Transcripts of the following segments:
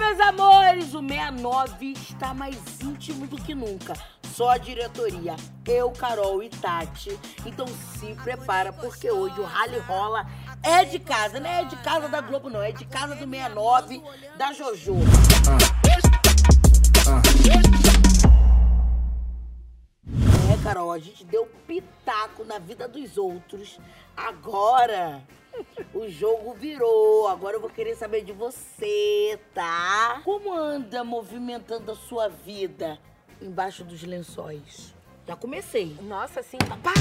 meus amores, o 69 está mais íntimo do que nunca. Só a diretoria, eu, Carol e Tati. Então se prepara, porque hoje o rally rola é de casa, não é de casa da Globo, não. É de casa do 69, da Jojo. É, Carol, a gente deu pitaco na vida dos outros. Agora o jogo virou. Agora eu vou querer saber de você, tá? Como anda movimentando a sua vida embaixo dos lençóis? Já comecei. Nossa, assim. Pá,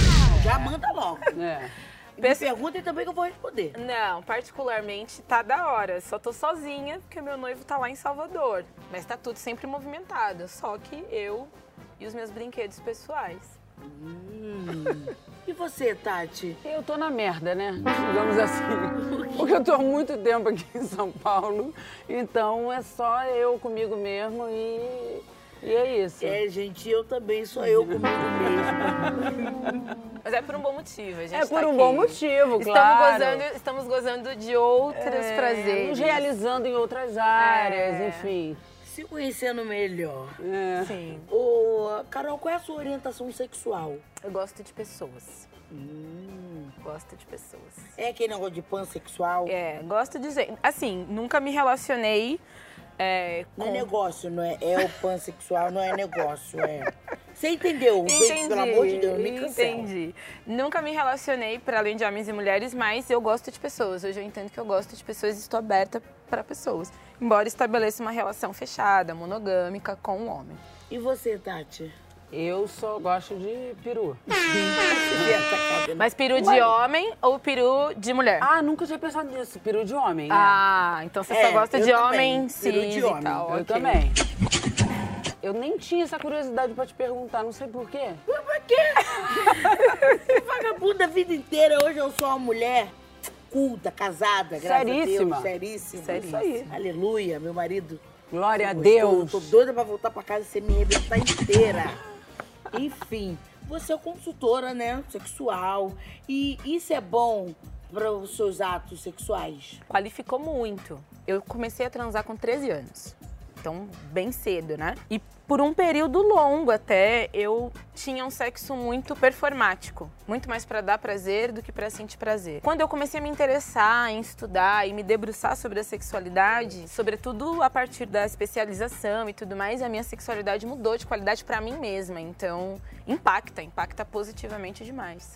já manda logo. É. Me perguntem também que eu vou responder. Não, particularmente tá da hora. Só tô sozinha, porque meu noivo tá lá em Salvador. Mas tá tudo sempre movimentado. Só que eu e os meus brinquedos pessoais. Hum. E você, Tati? Eu tô na merda, né? Digamos assim. Porque eu tô há muito tempo aqui em São Paulo. Então é só eu comigo mesmo e, e é isso. É, gente, eu também sou eu comigo mesma. Mas é por um bom motivo, a gente É por tá um aqui. bom motivo, Estamos claro. gozando, estamos gozando de outros É, prazeres. Nos realizando em outras áreas, É. enfim. Se conhecendo melhor. É. Sim. Ô, Carol, qual é a sua orientação sexual? Eu gosto de pessoas. Hum. Gosto de pessoas. É aquele negócio de pansexual? É, gosto de gente. Assim, nunca me relacionei é, Não é com. negócio, não é? É o pansexual, não é negócio, é. Você entendeu? Gente, pelo amor de Deus, não me cancela. entendi. Nunca me relacionei para além de homens e mulheres, mas eu gosto de pessoas. Hoje eu entendo que eu gosto de pessoas e estou aberta para pessoas. Embora estabeleça uma relação fechada, monogâmica com um homem. E você, Tati? Eu só gosto de peru. Mas peru de homem ou peru de mulher? Ah, nunca tinha pensado nisso. Peru de homem. é. Ah, então você É, só gosta de homem Peru cis de homem. tal. Eu ok. também. Eu nem tinha essa curiosidade pra te perguntar, não sei porquê. Pra quê? Vagabunda a vida inteira. Hoje eu sou uma mulher culta, casada, graças Seríssima. a Deus. Seríssima. Seríssima. Isso aí. Aleluia, meu marido. Glória a. Deus. Tô doida pra voltar pra casa e você me arrebentar inteira. Enfim, você é consultora, né? Sexual. E isso é bom para os seus atos sexuais? Qualificou muito. Eu comecei a transar com 13 anos. Então, bem cedo, né? E por um período longo até, eu tinha um sexo muito performático. Muito mais pra dar prazer do que pra sentir prazer. Quando eu comecei a me interessar em estudar e me debruçar sobre a sexualidade, sobretudo a partir da especialização e tudo mais, a minha sexualidade mudou de qualidade pra mim mesma. Então, impacta, impacta positivamente demais.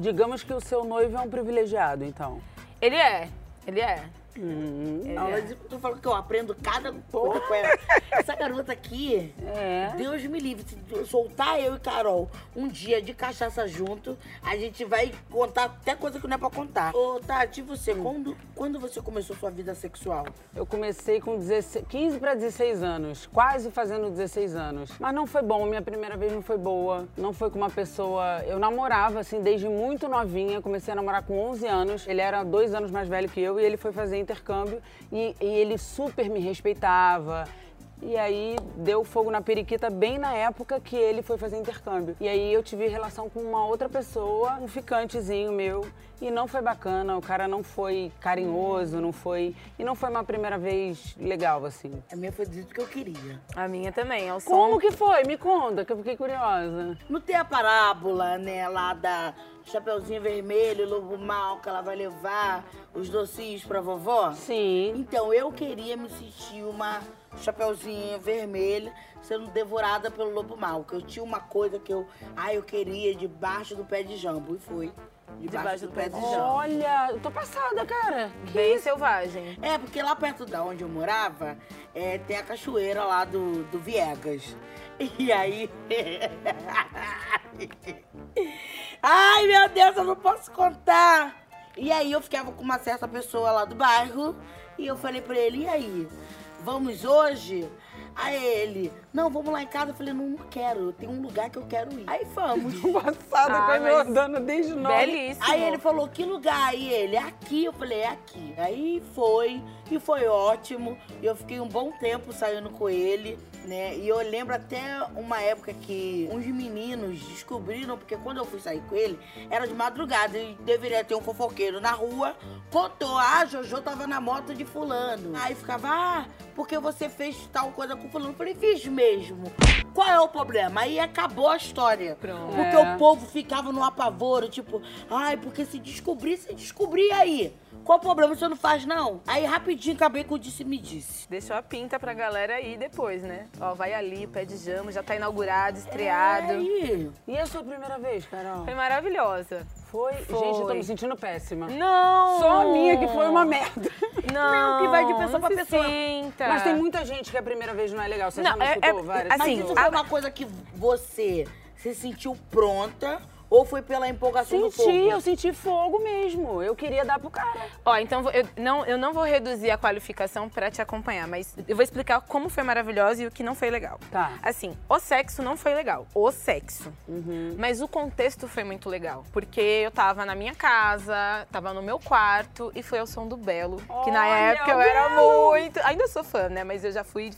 Digamos que o seu noivo é um privilegiado, então. Ele é, ele é. Hum, mas eu tô falando que eu aprendo cada coisa com ela. Essa garota aqui, é. Deus me livre, se soltar eu e Carol um dia de cachaça junto, a gente vai contar até coisa que não é pra contar. Ô, Tati, você, quando, quando você começou sua vida sexual? Eu comecei com 16, 15 para 16 anos, quase fazendo 16 anos. Mas não foi bom, minha primeira vez não foi boa. Não foi com uma pessoa. Eu namorava, assim, desde muito novinha. Comecei a namorar com 11 anos. Ele era dois anos mais velho que eu e ele foi fazer intercâmbio. E, e ele super me respeitava. E aí deu fogo na periquita bem na época que ele foi fazer intercâmbio. E aí eu tive relação com uma outra pessoa, um ficantezinho meu, e não foi bacana, o cara não foi carinhoso, não foi. E não foi uma primeira vez legal, assim. A minha foi do jeito que eu queria. A minha também, é o som. Como que foi? Me conta, que eu fiquei curiosa. Não tem a parábola, né, lá da Chapeuzinho Vermelho, Lobo Mal, que ela vai levar os docinhos pra vovó? Sim. Então, eu queria me sentir uma Chapeuzinho Vermelha sendo devorada pelo Lobo Mal. Que eu tinha uma coisa que eu... Ah, eu queria debaixo do pé de jambo. E foi. Debaixo, do, pé de jambo. Olha, eu tô passada, cara. Que Bem isso? selvagem. É, porque lá perto da onde eu morava, é, tem a cachoeira lá do, do Viegas. E aí. Ai, meu Deus, eu não posso contar. E aí eu ficava com uma certa pessoa lá do bairro e eu falei pra ele, e aí, vamos hoje? Aí ele, não, vamos lá em casa. Eu falei, não, não quero, tem um lugar que eu quero ir. Aí vamos. Tô passada Ah, com a mas- Jordana desde nove. Belíssimo. Aí ele falou, que lugar? E ele, aqui. Eu falei, é aqui. Aí foi, E foi ótimo. E eu fiquei um bom tempo saindo com ele, né? E eu lembro até uma época que uns meninos descobriram, porque quando eu fui sair com ele, era de madrugada e deveria ter um fofoqueiro na rua. Contou, ah, Jojo tava na moto de fulano. Aí ficava, ah, porque você fez tal coisa com fulano. Eu falei, fiz mesmo. Qual é o problema? Aí acabou a história. Pronto. Porque É. o povo ficava no apavoro, tipo, ai, porque se descobrir, se descobrir aí. Qual o problema? Você não faz, não? Aí rapidinho acabei com o disse-me disse. Deixou a pinta pra galera aí depois, né? Ó, vai ali, pé de jama, já tá inaugurado, estreado. É, aí. E a sua primeira vez, Carol? Foi maravilhosa. Foi? Foi. Gente, eu tô me sentindo péssima. Não! Só a minha que foi uma merda. Não, Não, que vai de pessoa pra pessoa. Sinta. Mas tem muita gente que a primeira vez não é legal. Você já Não, me é- escutou é- várias assim, Mas isso foi uma coisa que você se sentiu pronta ou foi pela empolgação do Senti, povo? eu senti fogo mesmo. Eu queria dar pro cara. Ó, então eu não, eu não vou reduzir a qualificação pra te acompanhar, mas eu vou explicar como foi maravilhosa e o que não foi legal. Tá. Assim, o sexo não foi legal. O sexo. Uhum. Mas o contexto foi muito legal. Porque eu tava na minha casa, tava no meu quarto e foi ao som do Belo. que na época eu era Belo! muito. Ainda sou fã, né? Mas eu já fui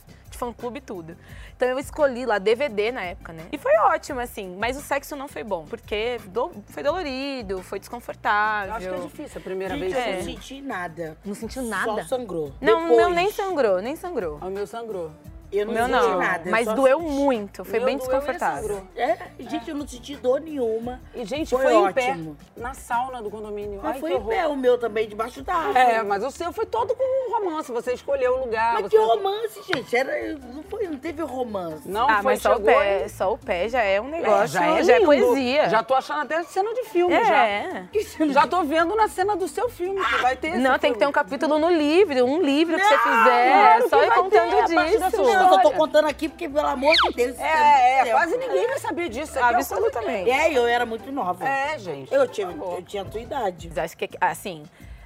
fã-clube e tudo. Então eu escolhi lá DVD na época, né? E foi ótimo, assim. Mas o sexo não foi bom. Porque do- foi dolorido, foi desconfortável. Eu acho que é difícil a primeira Gente, vez. eu É. não senti nada. Não sentiu nada? Só sangrou. Não, o Depois, meu nem sangrou, nem sangrou. O meu sangrou. Eu não meu senti não. nada. Mas só doeu senti- muito, foi Meu bem e desconfortável. sangrou. É, gente, eu não senti dor nenhuma. E, gente, Foi foi, em ótimo. pé, na sauna do condomínio. Mas Ai, foi em pé o meu também, debaixo da árvore. É, mas o seu foi todo com romance. Você escolheu o lugar. Mas você... que romance, gente. Era, não, foi, não teve romance. Não, Ah, foi, mas só o, pé, e- só o pé já é um É, negócio, já é, já é poesia. Já tô achando até cena de filme, é. já. Já tô vendo na cena do seu filme, que vai ter Não, tem que ter um filme. capítulo no livro, um livro que você fizer, claro só que ir contando disso. Eu só tô contando aqui porque, pelo amor de Deus. É, é, muito quase ninguém vai saber disso. Aqui é Absolutamente. É, eu era muito nova. É, gente. Eu, favor. eu tinha a tua idade. Mas Acho que, assim,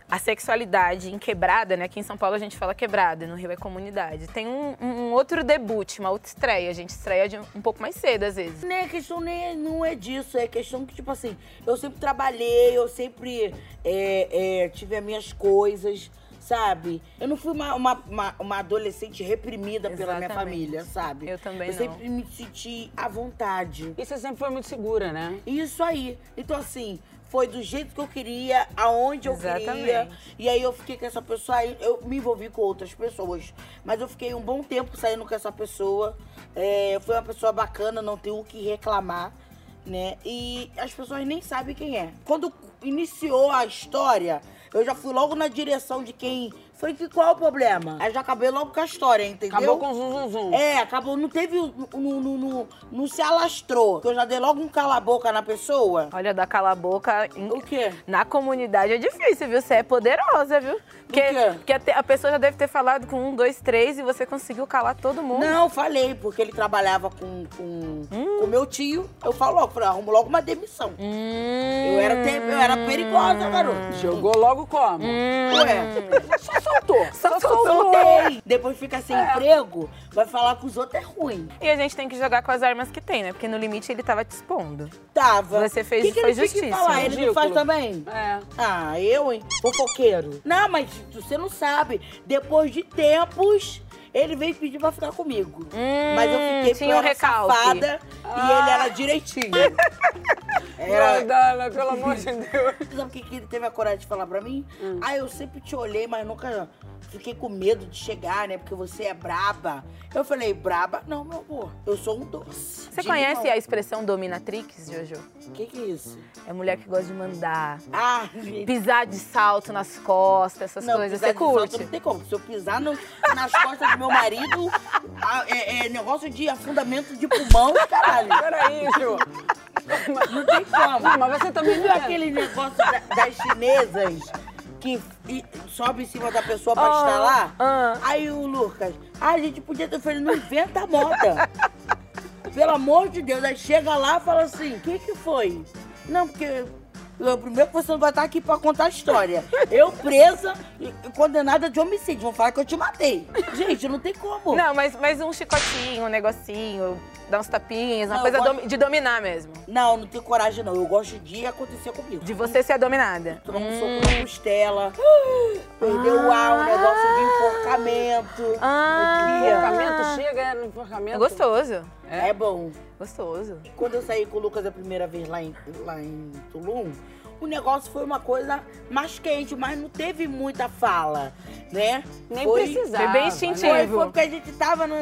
a sexualidade em quebrada, né? Aqui em São Paulo a gente fala quebrada, no Rio é comunidade. Tem um, um outro debut, uma outra estreia. A gente estreia de um, um pouco mais cedo, às vezes. Nem a questão nem é- não é disso, é questão que, tipo assim, eu sempre trabalhei, eu sempre é, é, tive as minhas coisas, sabe? Eu não fui uma, uma, uma, uma adolescente reprimida pela minha Exatamente. família, sabe? Eu também Eu não. sempre me senti à vontade. E você sempre foi muito segura, né? Isso aí. Então, assim, foi do jeito que eu queria, aonde eu queria. Exatamente. E aí eu fiquei com essa pessoa, aí eu me envolvi com outras pessoas. Mas eu fiquei um bom tempo saindo com essa pessoa. É, foi uma pessoa bacana, não tenho o que reclamar, né? E as pessoas nem sabem quem é. Quando iniciou a história, eu já fui logo na direção de quem. Falei que qual é o problema? Aí já acabei logo com a história, entendeu? Acabou com o zum, zum, zum. É, acabou, não teve, não, não, não, não se alastrou. Porque eu já dei logo um cala-boca na pessoa. Olha, dar cala a boca. em- O quê? Na comunidade é difícil, viu? Você é poderosa, viu? Porque, quê? porque a, te- a pessoa já deve ter falado com um, dois, três e você conseguiu calar todo mundo. Não, falei, porque ele trabalhava com com com meu tio. Eu falo logo, falei, arrumo logo uma demissão. Hum, Eu, era te- eu era perigosa, garoto. Jogou logo como? Hum. Ué, Só soltou. Só soltei. Depois fica sem emprego, vai falar que os outros é ruim. E a gente tem que jogar com as armas que tem, né? Porque no limite ele tava te expondo. Tava. Você fez- que que foi ele justíssimo. falar? Ele não Ridículo. faz também? É. Ah, eu, hein? Fofoqueiro. Não, mas você não sabe. Depois de tempos, ele veio pedir pra ficar comigo. mas eu fiquei tinha eu um recalque. safada e ele era direitinho. Era... Dana, pelo amor de Deus. Sabe o que, que ele teve a coragem de falar pra mim? Ah, eu sempre te olhei, mas nunca fiquei com medo de chegar, né? Porque você é braba. Eu falei, braba? Não, meu amor. Eu sou um doce. Você De conhece limão. a expressão dominatrix, Jojo? O que, que é isso? É mulher que gosta de mandar. Ah, gente. Pisar de salto nas costas, essas Não, coisas. pisar Você de salto curte? Não tem como. Se eu pisar no- nas costas do meu marido, ah, é, é negócio de afundamento de pulmão caralho. Peraí, Ju. Não tem como. Não, mas você também não viu é. aquele negócio da- das chinesas que e- sobe em cima da pessoa pra Ah, instalar? ah. Aí o Lucas, ah, a gente podia ter falado, não inventa a moda. Pelo amor de Deus. Aí chega lá e fala assim, o que que foi? Não, porque primeiro que você não vai estar aqui pra contar a história. Eu presa condenada de homicídio. Vão falar que eu te matei. Gente, não tem como. Não, mas, mas um chicotinho, um negocinho, dar uns tapinhas, uma Não, coisa gosto- de dominar mesmo. Não, não tenho coragem, não. Eu gosto de acontecer comigo. De você ser a dominada. Tomar um Hum. soco na costela. Perdeu o ar, um negócio de enforcamento. Ah, Enforcamento chega é, no enforcamento. É gostoso. É bom. Gostoso. Quando eu saí com o Lucas a primeira vez lá em, lá em Tulum, o negócio foi uma coisa mais quente, mas não teve muita fala, né? Nem foi, precisava. Foi bem instintivo. Foi, foi porque a gente tava no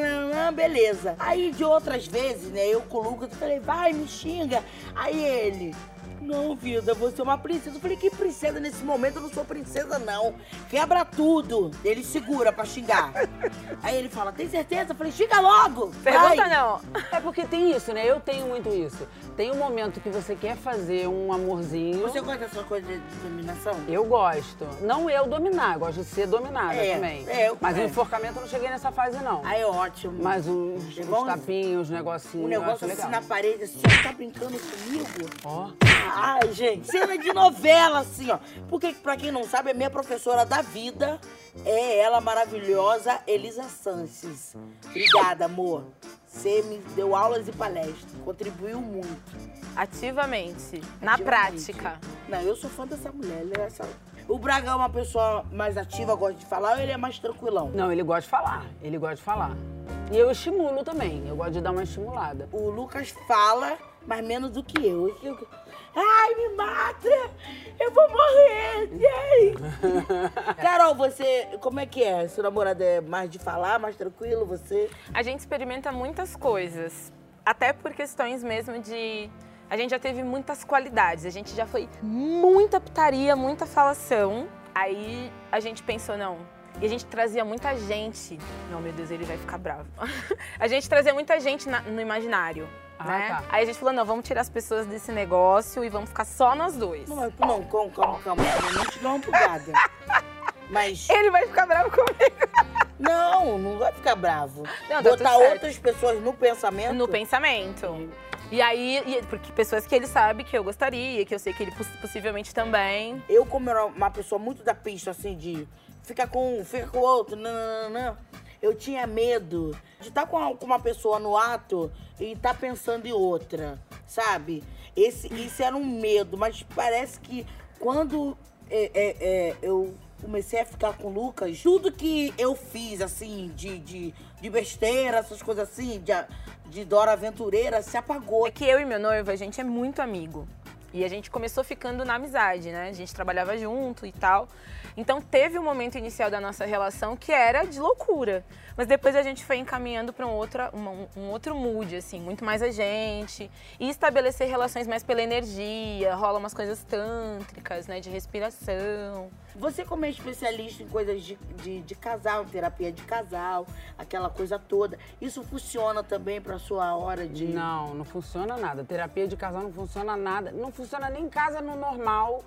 beleza. Aí de outras vezes, né, eu com o Lucas, eu falei, vai, me xinga. Aí ele, não, vida, você é uma princesa. Eu falei, que princesa nesse momento? Eu não sou princesa, não. Quebra tudo. Ele segura pra xingar. Aí ele fala, tem certeza? Eu falei, xinga logo. Pergunta vai. não. É porque tem isso, né? Eu tenho muito isso. Tem um momento que você quer fazer um amorzinho. Você gosta dessa coisa de dominação? Eu gosto. Não eu dominar, eu gosto de ser dominada É, também. é, eu- Mas é. o enforcamento eu não cheguei nessa fase, não. Aí é ótimo. Mas os Igual- tapinhos, os negocinhos, um negócio assim legal. na parede, assim, tá brincando comigo? Ó, Ai, gente, cena de novela, assim, ó. Porque, pra quem não sabe, a minha professora da vida é ela maravilhosa, Elisa Sanches. Obrigada, amor. Você me deu aulas e palestras, contribuiu muito. Ativamente. Na Ativamente. prática. Não, eu sou fã dessa mulher. Ele é essa... O Braga é uma pessoa mais ativa, gosta de falar, ou ele é mais tranquilão? Não, ele gosta de falar. Ele gosta de falar. E eu estimulo também. Eu gosto de dar uma estimulada. O Lucas fala, mas menos do que eu. Eu- Ai, me mata! Eu vou morrer! E aí? Carol, você, como é que é? Seu namorado é mais de falar, mais tranquilo, você? A gente experimenta muitas coisas. Até por questões mesmo de. A gente já teve muitas qualidades. A gente já foi muita putaria, muita falação. Aí a gente pensou, não. E a gente trazia muita gente. Não, meu Deus, ele vai ficar bravo. a gente trazia muita gente na- no imaginário. Ah, né? tá. Aí a gente falou, não, vamos tirar as pessoas desse negócio e vamos ficar só nós dois. Não, não, calma, calma, calma. Não te dá uma bugada. Mas, Ele vai ficar bravo comigo. não, não vai ficar bravo. Não, Botar outras pessoas no pensamento. No pensamento. E aí, e- porque pessoas que ele sabe que eu gostaria, que eu sei que ele poss- possivelmente também. Eu, como era uma pessoa muito da pista, assim, de fica com um, fica com o outro, não, não, não, não, eu tinha medo de estar com uma, com uma pessoa no ato e estar pensando em outra, sabe? Esse, isso era um medo, mas parece que quando é, é, é, eu comecei a ficar com o Lucas, tudo que eu fiz, assim, de, de, de besteira, essas coisas assim, de, de Dora Aventureira, se apagou. É que eu e meu noivo, a gente é muito amigo. E a gente começou ficando na amizade, né? A gente trabalhava junto e tal. Então teve um momento inicial da nossa relação que era de loucura. Mas depois a gente foi encaminhando para um, outra- um, um outro mood, assim, muito mais a gente. E estabelecer relações mais pela energia, rola umas coisas tântricas, né? De respiração. Você, como é especialista em coisas de, de, de casal, terapia de casal, aquela coisa toda, isso funciona também pra sua hora de. Não, não funciona nada. Terapia de casal não funciona nada. Não funciona nem em casa no normal.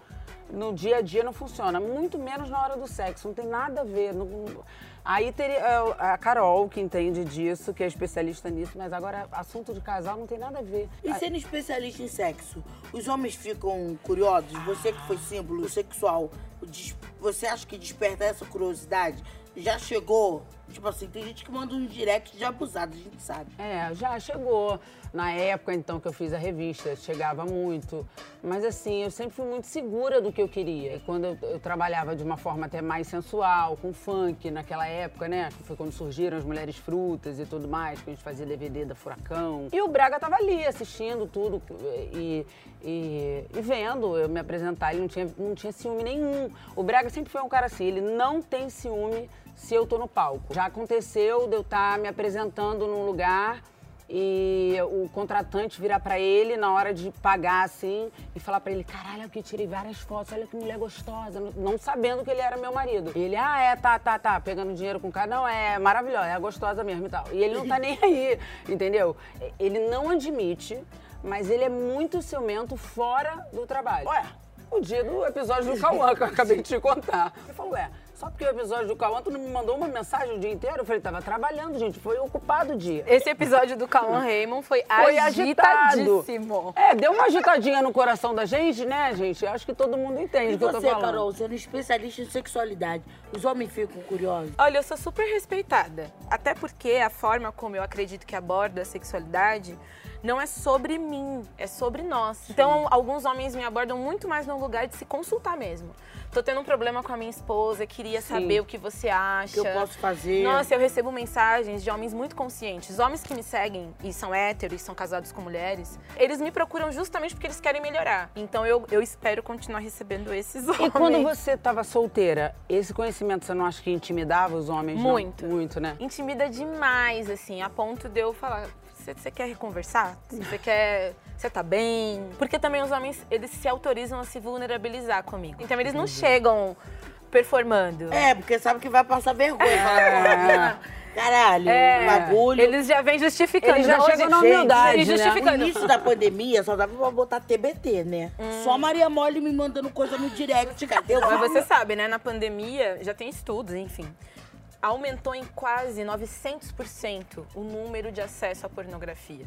No dia a dia não funciona. Muito menos na hora do sexo. Não tem nada a ver. não- Aí teria é, a Carol, que entende disso, que é especialista nisso, mas agora assunto de casal não tem nada a ver. E sendo especialista em sexo, os homens ficam curiosos? Você que foi símbolo sexual, você acha que desperta essa curiosidade? Já chegou? Tipo assim, tem gente que manda um direct de abusado, a gente sabe. É, já chegou. Na época, então, que eu fiz a revista, chegava muito. Mas, assim, eu sempre fui muito segura do que eu queria. E quando eu, eu trabalhava de uma forma até mais sensual, com funk, naquela época, né? Foi quando surgiram as Mulheres Frutas e tudo mais, que a gente fazia DVD da Furacão. E o Braga tava ali, assistindo tudo e, e, e vendo eu me apresentar. Ele não tinha, não tinha ciúme nenhum. O Braga sempre foi um cara assim, ele não tem ciúme se eu tô no palco. Já aconteceu de eu estar me apresentando num lugar e o contratante virar pra ele na hora de pagar assim e falar pra ele: caralho, eu que tirei várias fotos, olha que mulher gostosa, não- sabendo que ele era meu marido. E ele, ah, é, tá, tá, tá, pegando dinheiro com o cara, não, é maravilhosa, é gostosa mesmo e tal. E ele não tá nem aí, entendeu? Ele não admite, mas ele é muito ciumento fora do trabalho. Ué, o dia do episódio do Cauã que eu acabei de te contar. Ele falou, ué, Só porque o episódio do Cauã, tu não me mandou uma mensagem o dia inteiro? Eu falei, tava trabalhando, gente, foi ocupado o dia. Esse episódio do Cauã Raymond foi, Foi agitadíssimo. É, deu uma agitadinha no coração da gente, né, gente? Eu acho que todo mundo entende E o que eu tô você, falando. Carol, sendo especialista em sexualidade, os homens ficam curiosos? Olha, eu sou super respeitada. Até porque a forma como eu acredito que abordo a sexualidade não é sobre mim, é sobre nós. Então, alguns homens me abordam muito mais no lugar de se consultar mesmo. Tô tendo um problema com a minha esposa, queria Sim. saber o que você acha. O que eu posso fazer? Nossa, eu recebo mensagens de homens muito conscientes. Homens que me seguem e são héteros, e são casados com mulheres, eles me procuram justamente porque eles querem melhorar. Então eu, eu espero continuar recebendo esses homens. E quando você tava solteira, esse conhecimento você não acha que intimidava os homens? não? Muito. Muito, né? Intimida demais, assim, a ponto de eu falar. Você, quer conversar? Você quer. Você tá bem? Porque também os homens, eles se autorizam a se vulnerabilizar comigo. Então eles não chegam performando. É, porque sabe que vai passar vergonha. "Pô, Caralho, É, bagulho. Eles já vêm justificando. Eles já Não, chegam na humildade, né? No justificando. início da pandemia, só dava pra botar TBT, né? Só Maria Mole me mandando coisa no direct, cadê o Mas você sabe, né? Na pandemia, já tem estudos, enfim. Aumentou em quase 900% o número de acesso à pornografia.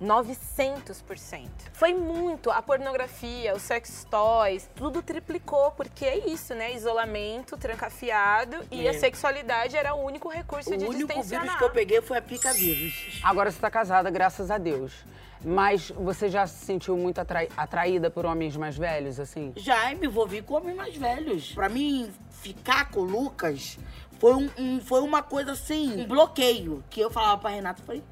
900%. Foi muito. A pornografia, os sex toys, tudo triplicou, porque é isso, né? Isolamento, trancafiado e É. a sexualidade era o único recurso de O único distensionar. vírus que eu peguei foi a pica vírus. Agora você tá casada, graças a Deus. Mas você já se sentiu muito atrai- atraída por homens mais velhos, assim? Já me envolvi com homens mais velhos. Pra mim, ficar com o Lucas foi, um, um- foi uma coisa assim, um bloqueio. Que eu falava pra Renata, eu falei,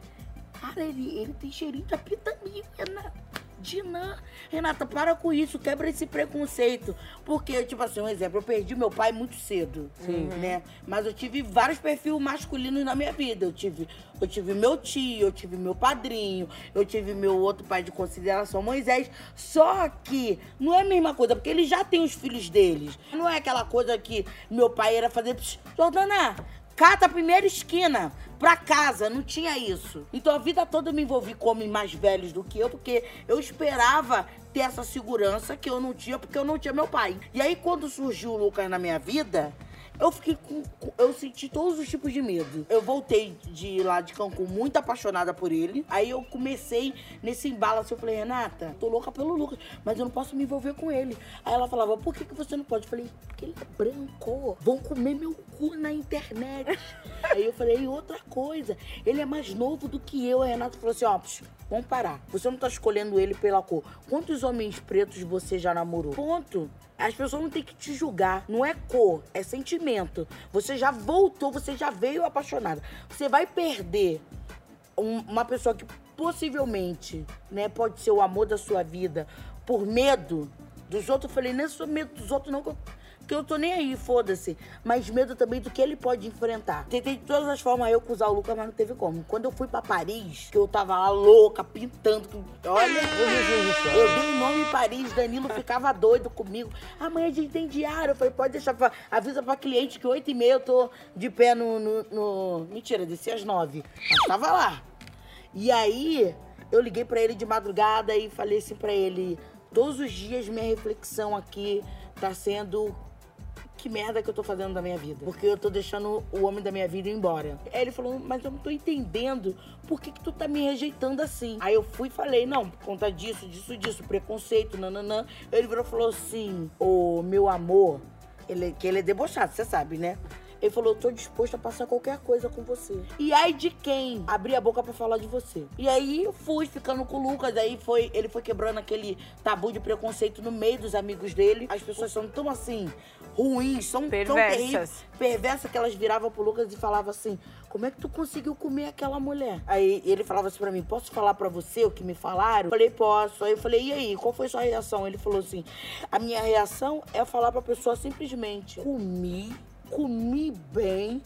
cara, ele, ele tem cheirinho de apitaminho, Renata. Dinã. Renata, para com isso, quebra esse preconceito. Porque, tipo assim, um exemplo, eu perdi meu pai muito cedo. Sim. Né? Mas eu tive vários perfis masculinos na minha vida. Eu tive, eu tive meu tio, eu tive meu padrinho, eu tive meu outro pai de consideração, Moisés. Só que não é a mesma coisa, porque eles já têm os filhos deles. Não é aquela coisa que meu pai era fazer. "Psh, Jordana, cata a primeira esquina pra casa, não tinha isso. Então a vida toda eu me envolvi com homens mais velhos do que eu, porque eu esperava ter essa segurança que eu não tinha, porque eu não tinha meu pai. E aí quando surgiu o Lucas na minha vida, eu fiquei com, Eu senti todos os tipos de medo. Eu voltei de lá de Cancún muito apaixonada por ele. Aí eu comecei nesse embalo assim. Eu falei, Renata, tô louca pelo Lucas, mas eu não posso me envolver com ele. Aí ela falava, por que, que você não pode? Eu falei, porque ele é branco. Vão comer meu cu na internet. Aí eu falei, outra coisa, ele é mais novo do que eu. A Renata falou assim: ó, psh, vamos parar. Você não tá escolhendo ele pela cor. Quantos homens pretos você já namorou? Ponto. As pessoas não têm que te julgar. Não é cor, é sentimento. Você já voltou, você já veio apaixonada. Você vai perder um- uma pessoa que possivelmente, né, pode ser o amor da sua vida por medo dos outros. Eu falei, não é só medo dos outros, não, que eu, que eu tô nem aí, foda-se. Mas medo também do que ele pode enfrentar. Tentei de todas as formas eu acusar o Lucas, mas não teve como. Quando eu fui pra Paris, que eu tava lá louca, pintando, olha, eu dei o nome em Paris, Danilo ficava doido comigo. Amanhã a gente tem diário. Eu falei, pode deixar, pra, avisa pra cliente que 8 e meia eu tô de pé no, no, no- Mentira, desci às 9. Mas tava lá. E aí, eu liguei pra ele de madrugada e falei assim pra ele: todos os dias minha reflexão aqui tá sendo. Que merda que eu tô fazendo da minha vida? Porque eu tô deixando o homem da minha vida ir embora. Aí ele falou, mas eu não tô entendendo por que, que tu tá me rejeitando assim. Aí eu fui e falei, não, por conta disso, disso, disso, preconceito, nananã. Ele virou e falou assim, ô meu amor, ele, que ele é debochado, você sabe, né? Ele falou, tô disposto a passar qualquer coisa com você. E aí de quem abrir a boca pra falar de você? E aí eu fui ficando com o Lucas, aí foi, ele foi quebrando aquele tabu de preconceito no meio dos amigos dele. As pessoas são tão assim, ruins, são tão Perversas. terríveis, perversas que elas viravam pro Lucas e falavam assim: como é que tu conseguiu comer aquela mulher? Aí ele falava assim pra mim: posso falar pra você o que me falaram? Eu falei, posso. Aí eu falei, e aí, qual foi sua reação? Ele falou assim: a minha reação é falar pra pessoa simplesmente: comi, comi bem.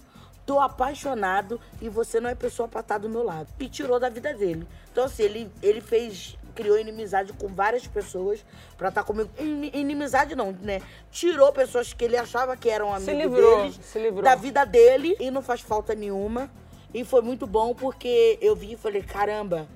Tô apaixonado e você não é pessoa pra estar do meu lado. E tirou da vida dele. Então, assim, ele, ele fez. Criou inimizade com várias pessoas pra estar comigo. In- Inimizade não, né? Tirou pessoas que ele achava que eram Se amigos livrou, deles, se livrou. da vida dele e não faz falta nenhuma. E foi muito bom porque eu vi e falei, caramba,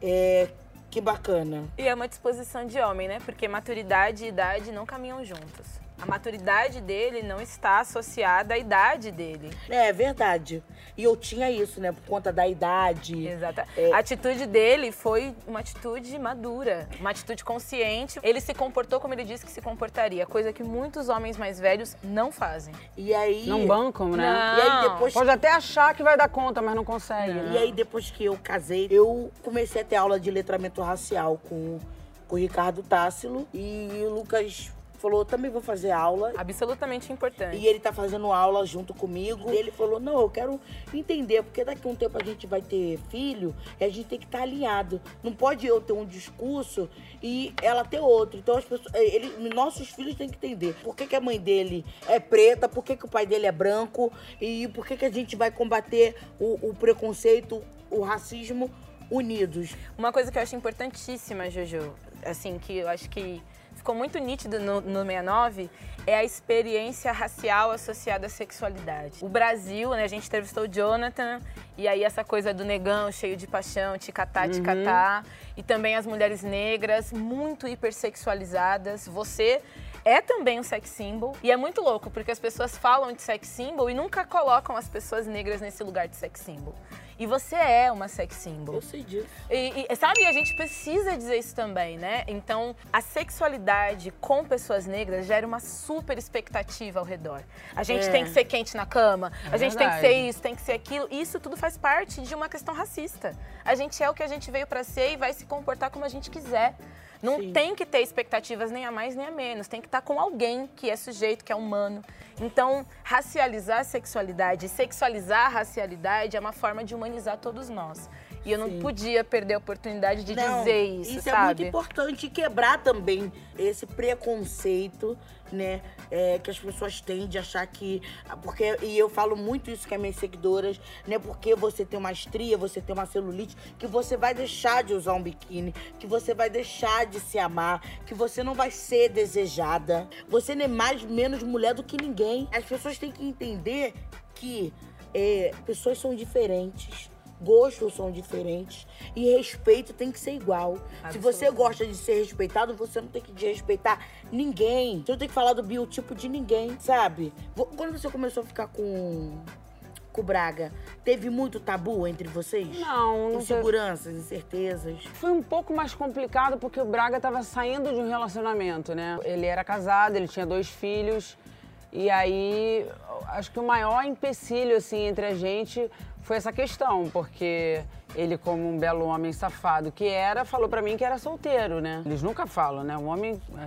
é, que bacana. E é uma disposição de homem, né? Porque maturidade e idade não caminham juntos. A maturidade dele não está associada à idade dele. É verdade. E eu tinha isso, né? Por conta da idade. Exato. É. A atitude dele foi uma atitude madura, uma atitude consciente. Ele se comportou como ele disse que se comportaria, coisa que muitos homens mais velhos não fazem. E aí. Não bancam, né? Não. E aí depois. Pode até achar que vai dar conta, mas não consegue. Não. né? E aí, depois que eu casei, eu comecei a ter aula de letramento racial com, com o Ricardo Tássilo. E o Lucas falou, também vou fazer aula. Absolutamente importante. E ele tá fazendo aula junto comigo. Ele falou, não, eu quero entender, porque daqui a um tempo a gente vai ter filho e a gente tem que estar alinhado. Não pode eu ter um discurso e ela ter outro. Então as pessoas. Ele, nossos filhos têm que entender por que, que a mãe dele é preta, por que, que o pai dele é branco e por que, que a gente vai combater o, o preconceito, o racismo unidos. Uma coisa que eu acho importantíssima, Jojo, assim, que eu acho que ficou muito nítido no, no 69, é a experiência racial associada à sexualidade. O Brasil, né, a gente entrevistou o Jonathan, e aí essa coisa do negão cheio de paixão, ticatá, ticatá, e também as mulheres negras, muito hipersexualizadas. Você é também um sex symbol. E é muito louco, porque as pessoas falam de sex symbol e nunca colocam as pessoas negras nesse lugar de sex symbol. E você é uma sex symbol. Eu sei disso. E, e, sabe, a gente precisa dizer isso também, né? Então, a sexualidade com pessoas negras gera uma super expectativa ao redor. A gente É. tem que ser quente na cama, a É gente tem que ser isso, tem que ser aquilo. Isso tudo faz parte de uma questão racista. A gente é o que a gente veio pra ser e vai se comportar como a gente quiser. Não Sim. tem que ter expectativas nem a mais nem a menos. Tem que estar com alguém que é sujeito, que é humano. Então, racializar a sexualidade, e sexualizar a racialidade é uma forma de humanizar todos nós. E eu não Sim. podia perder a oportunidade de Não, dizer isso, Isso é sabe? muito importante quebrar também esse preconceito, né? é, que as pessoas têm de achar que. Porque, e eu falo muito isso com as minhas seguidoras, né? Porque você tem uma estria, você tem uma celulite, que você vai deixar de usar um biquíni, que você vai deixar de se amar, que você não vai ser desejada. Você não é mais menos mulher do que ninguém. As pessoas têm que entender que é, pessoas são diferentes. Gostos são diferentes e respeito tem que ser igual. Se você gosta de ser respeitado, você não tem que desrespeitar ninguém. Você não tem que falar do biotipo de ninguém, sabe? Quando você começou a ficar com, com o Braga, teve muito tabu entre vocês? Não, não teve. Inseguranças, incertezas. Foi um pouco mais complicado porque o Braga estava saindo de um relacionamento, né? Ele era casado, ele tinha dois filhos. E aí, acho que o maior empecilho, assim, entre a gente foi essa questão, porque ele, como um belo homem safado que era, falou pra mim que era solteiro, né? Eles nunca falam, né? O homem é,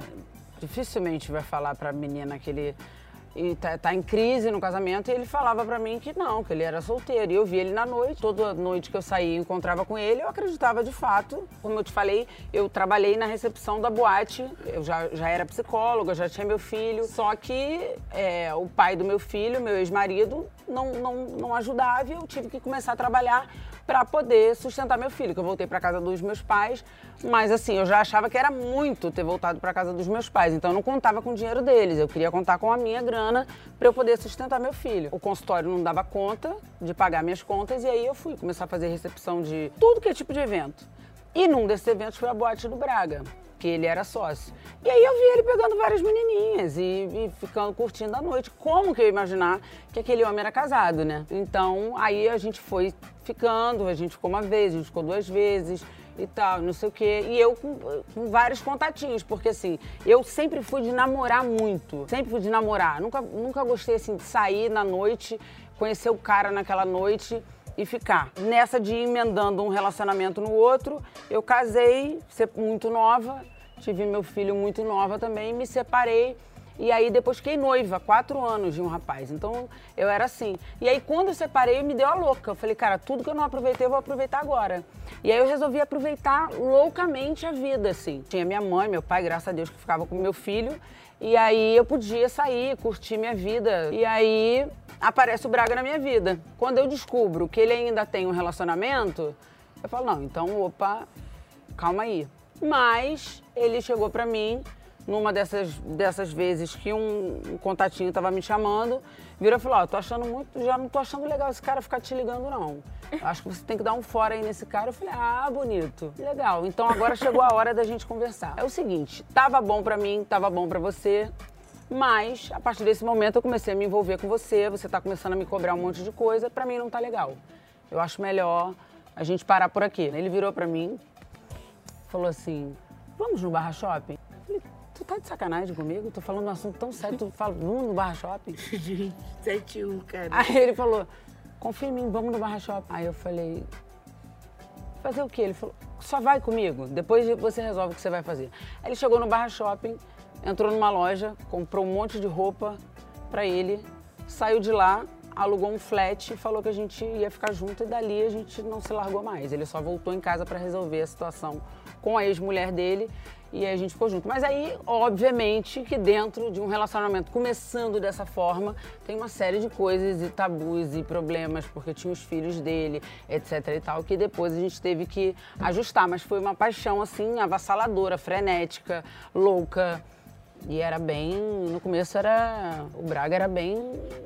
dificilmente vai falar pra menina que ele e tá, tá em crise no casamento e ele falava pra mim que não, que ele era solteiro. E eu vi ele na noite, toda noite que eu saía e encontrava com ele, eu acreditava de fato. Como eu te falei, eu trabalhei na recepção da boate, eu já, já era psicóloga, já tinha meu filho. Só que é, o pai do meu filho, meu ex-marido, não, não, não ajudava e eu tive que começar a trabalhar para poder sustentar meu filho, que eu voltei para casa dos meus pais, mas assim, eu já achava que era muito ter voltado para casa dos meus pais, então eu não contava com o dinheiro deles, eu queria contar com a minha grana para eu poder sustentar meu filho. O consultório não dava conta de pagar minhas contas. E aí eu fui começar a fazer recepção de tudo que é tipo de evento. E num desses eventos foi a boate do Braga, que ele era sócio. E aí eu vi ele pegando várias menininhas e, e ficando curtindo a noite. Como que eu ia imaginar que aquele homem era casado, né? Então aí a gente foi ficando, a gente ficou uma vez, a gente ficou duas vezes e tal, não sei o quê. E eu com, com vários contatinhos, porque assim, eu sempre fui de namorar muito. Sempre fui de namorar. Nunca, nunca gostei assim de sair na noite, conhecer o cara naquela noite e ficar. Nessa de ir emendando um relacionamento no outro, eu casei, ser muito nova, tive meu filho muito nova também, me separei. E aí depois fiquei noiva, quatro anos de um rapaz. Então eu era assim. E aí quando eu separei, me deu a louca. Eu falei, cara, tudo que eu não aproveitei, eu vou aproveitar agora. E aí eu resolvi aproveitar loucamente a vida, assim. Tinha minha mãe, meu pai, graças a Deus, que ficava com meu filho. E aí eu podia sair, curtir minha vida. E aí aparece o Braga na minha vida. Quando eu descubro que ele ainda tem um relacionamento, eu falo, não, então, opa, calma aí. Mas ele chegou pra mim numa dessas, dessas vezes que um, um contatinho tava me chamando, virou e falou, ó, tô achando muito, já não tô achando legal esse cara ficar te ligando, não. Acho que você tem que dar um fora aí nesse cara. Eu falei, ah, bonito, legal. Então agora chegou a hora da gente conversar. É o seguinte, tava bom pra mim, tava bom pra você, Mas, a partir desse momento, eu comecei a me envolver com você, você tá começando a me cobrar um monte de coisa, pra mim não tá legal. Eu acho melhor a gente parar por aqui. Ele virou pra mim, falou assim, vamos no Barra Shopping? Tu tá de sacanagem comigo? Tô falando um assunto tão sério, tu fala, vamos no Barra Shopping? Gente, 71, cara. Aí ele falou, confia em mim, vamos no Barra Shopping. Aí eu falei, fazer o quê? Ele falou, só vai comigo, depois você resolve o que você vai fazer. Aí ele chegou no Barra Shopping, entrou numa loja, comprou um monte de roupa pra ele, saiu de lá, alugou um flat e falou que a gente ia ficar junto e dali a gente não se largou mais. Ele só voltou em casa pra resolver a situação com a ex-mulher dele e aí a gente ficou junto. Mas aí, obviamente, que dentro de um relacionamento começando dessa forma, tem uma série de coisas e tabus e problemas, porque tinha os filhos dele, etc e tal, que depois a gente teve que ajustar. Mas foi uma paixão, assim, avassaladora, frenética, louca. E era bem. No começo era. O Braga era bem,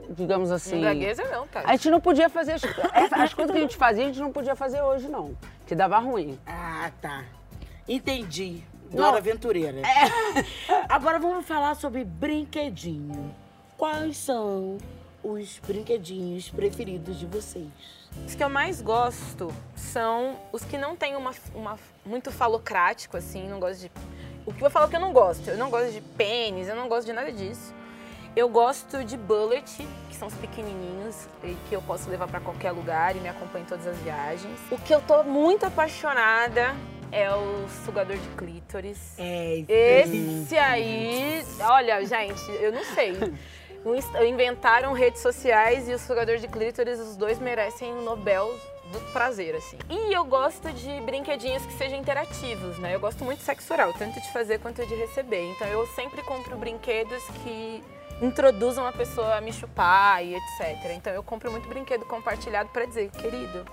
digamos assim. Braguesa não, tá? A gente não podia fazer. As, as coisas que a gente fazia, a gente não podia fazer hoje, não. Que dava ruim. Ah, tá. Entendi. Dora Aventureira. Agora vamos falar sobre brinquedinho. Quais são os brinquedinhos preferidos de vocês? Os que eu mais gosto são os que não tem uma, uma muito falocrático, assim, não gosto de. O que eu falo que eu não gosto? Eu não gosto de pênis, eu não gosto de nada disso. Eu gosto de bullet, que são os pequenininhos e que eu posso levar pra qualquer lugar e me acompanha em todas as viagens. O que eu tô muito apaixonada é o sugador de clítoris. É, Esse aí, olha, gente, eu não sei. Inventaram redes sociais e o sugador de clítoris, os dois merecem o Nobel do prazer, assim. E eu gosto de brinquedinhos que sejam interativos, né? Eu gosto muito de sexo oral, tanto de fazer quanto de receber. Então eu sempre compro brinquedos que introduzam a pessoa a me chupar e etc. Então eu compro muito brinquedo compartilhado pra dizer, querido,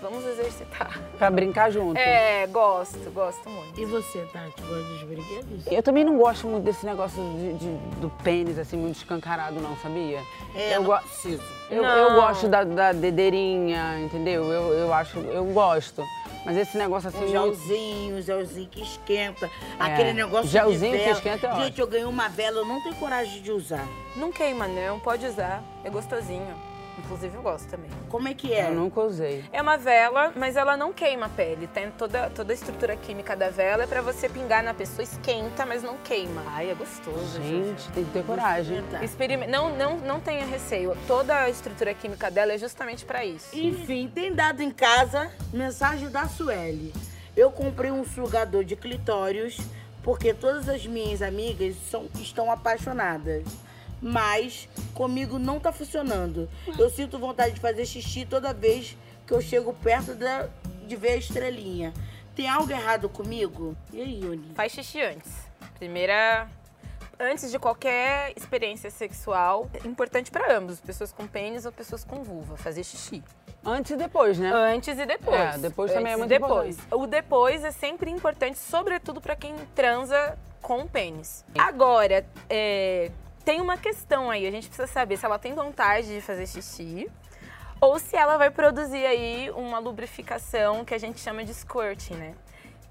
vamos exercitar. Pra brincar junto. É, gosto, gosto muito. E você, Tati, gosta dos brinquedos? Eu também não gosto muito desse negócio de, de- do pênis, assim, muito escancarado, não, sabia? É, eu, não preciso. eu, Não. eu gosto da, da dedeirinha, entendeu? Eu, eu acho, eu gosto. Mas esse negócio assim. Um muito- gelzinho, gelzinho que esquenta. Aquele negócio Gelzinho de que esquenta é Gente, eu ganhei uma vela, eu não tenho coragem de usar. Não queima, não, pode usar. É gostosinho. Inclusive eu gosto também. Como é que é? Eu nunca usei. É uma vela, mas ela não queima a pele. Tem toda, toda a estrutura química da vela é pra você pingar na pessoa, esquenta, mas não queima. Ai, é gostoso. Gente, tem que ter coragem. Experimentar. Experime- Não, não, não tenha receio. Toda a estrutura química dela é justamente pra isso. Enfim, tem dado em casa mensagem da Sueli. Eu comprei um sugador de clitórios porque todas as minhas amigas são, estão apaixonadas. Mas comigo não tá funcionando. Eu sinto vontade de fazer xixi toda vez que eu chego perto da, de ver a estrelinha. Tem algo errado comigo? E aí, Yuni? Faz xixi antes. Primeira. Antes de qualquer experiência sexual, é importante pra ambos, pessoas com pênis ou pessoas com vulva, fazer xixi. Antes e depois, né? Antes e depois. É, depois também é muito depois. importante. O depois é sempre importante, sobretudo pra quem transa com o pênis. Agora, é, tem uma questão aí, a gente precisa saber se ela tem vontade de fazer xixi ou se ela vai produzir aí uma lubrificação que a gente chama de squirting, né?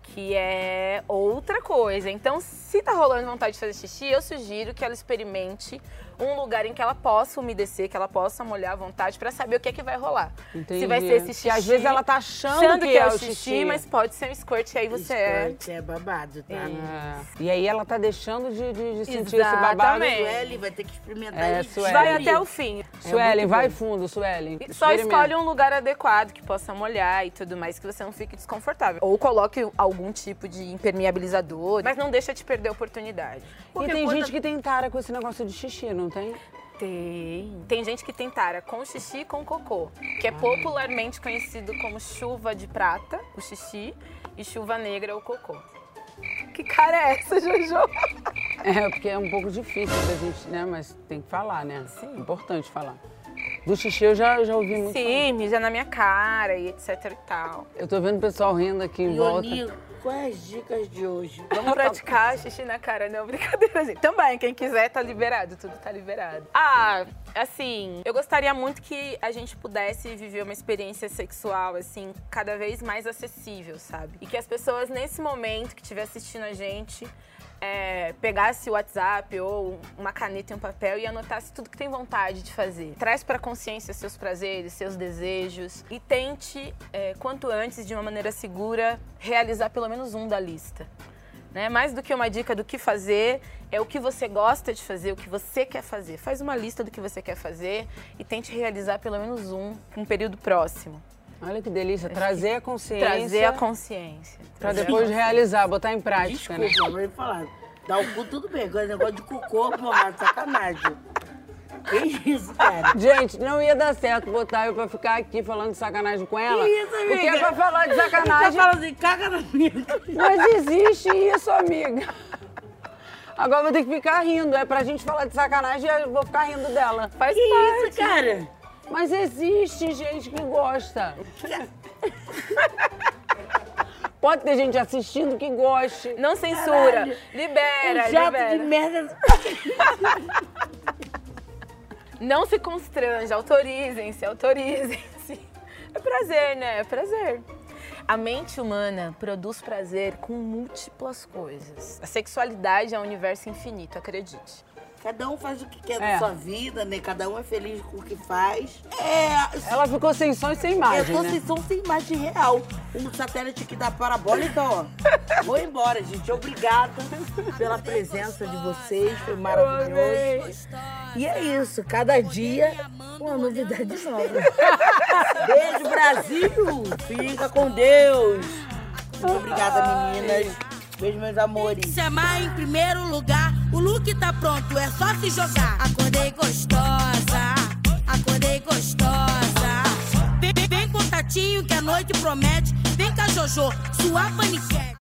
Que é outra coisa. Então, se tá rolando vontade de fazer xixi, eu sugiro que ela experimente um lugar em que ela possa umedecer, que ela possa molhar à vontade pra saber o que é que vai rolar. Entendi. Se vai ser esse xixi. Que às vezes ela tá achando, achando que, que, é, é o o xixi, mas pode ser um squirt e aí você é. Squirt é babado, tá? É. E aí ela tá deixando de, de- de sentir esse babado. Sueli vai ter que experimentar É, isso. Sueli. Vai até o fim. Muito vai bom. fundo, Suelen. E Só escolhe um lugar adequado que possa molhar e tudo mais, que você não fique desconfortável. Ou coloque algum tipo de impermeabilizador, mas não deixa de perder a oportunidade. E Porque tem quando- gente que tem tara com esse negócio de xixi, não tem? Tem. Tem gente que tem tara com xixi e com cocô, que é popularmente conhecido como chuva de prata, o xixi, e chuva negra, o cocô. Que cara é essa, Jojo? É, porque é um pouco difícil da gente, né? Mas tem que falar, né? Sim. Importante falar. Do xixi eu já, já ouvi muito. falar. Sim, mija na minha cara e etc e tal. Eu tô vendo o pessoal rindo aqui em volta. Quais as dicas de hoje? Vamos praticar xixi na cara, não, brincadeira, gente. Também, quem quiser tá liberado, tudo tá liberado. Ah, assim, eu gostaria muito que a gente pudesse viver uma experiência sexual, assim, cada vez mais acessível, sabe? E que as pessoas, nesse momento que estiver assistindo a gente, é, pegasse o WhatsApp ou uma caneta e um papel e anotasse tudo que tem vontade de fazer. Traz para consciência seus prazeres, seus desejos e tente, é, quanto antes, de uma maneira segura, realizar pelo menos um da lista. Né? Mais do que uma dica do que fazer, é o que você gosta de fazer, o que você quer fazer. Faz uma lista do que você quer fazer e tente realizar pelo menos um, um período próximo. Olha que delícia, trazer a consciência. Trazer a consciência. Pra depois realizar, botar em prática, né? Desculpa, vou falar. Dar o cu tudo bem, agora negócio de cocô, pô, mas sacanagem. Que isso, cara? Gente, não ia dar certo botar eu pra ficar aqui falando de sacanagem com ela. Que isso, amiga? Porque é pra falar de Você sacanagem. fala assim, caga na minha. Mas existe isso, amiga. Agora eu vou ter que ficar rindo. É pra gente falar de sacanagem e eu vou ficar rindo dela. Faz Que parte. isso, cara? Mas existe gente que gosta. Pode ter gente assistindo que goste. Não censura. Caralho. Libera, Um jato libera. de merda. Não se constranja, autorizem-se, autorizem-se. É prazer, né? É prazer. A mente humana produz prazer com múltiplas coisas. A sexualidade é um universo infinito, acredite. Cada um faz o que quer É. da sua vida, né? Cada um é feliz com o que faz. É. Ela ficou sem som e sem Eu imagem, tô né? sem som sem imagem real. Um satélite aqui da parabólica, ó. Vou embora, gente. Obrigada pela presença de vocês. Foi maravilhoso. E é isso. Cada dia uma novidade nova. Beijo, Brasil. Fica com Deus. Muito obrigada, meninas. Beijo, meus amores. Se amar em primeiro lugar, o look tá pronto, é só se jogar. Acordei gostosa, acordei gostosa. Vem, vem, com o tatinho que a noite promete. Vem cá, Jojo, sua paniquete.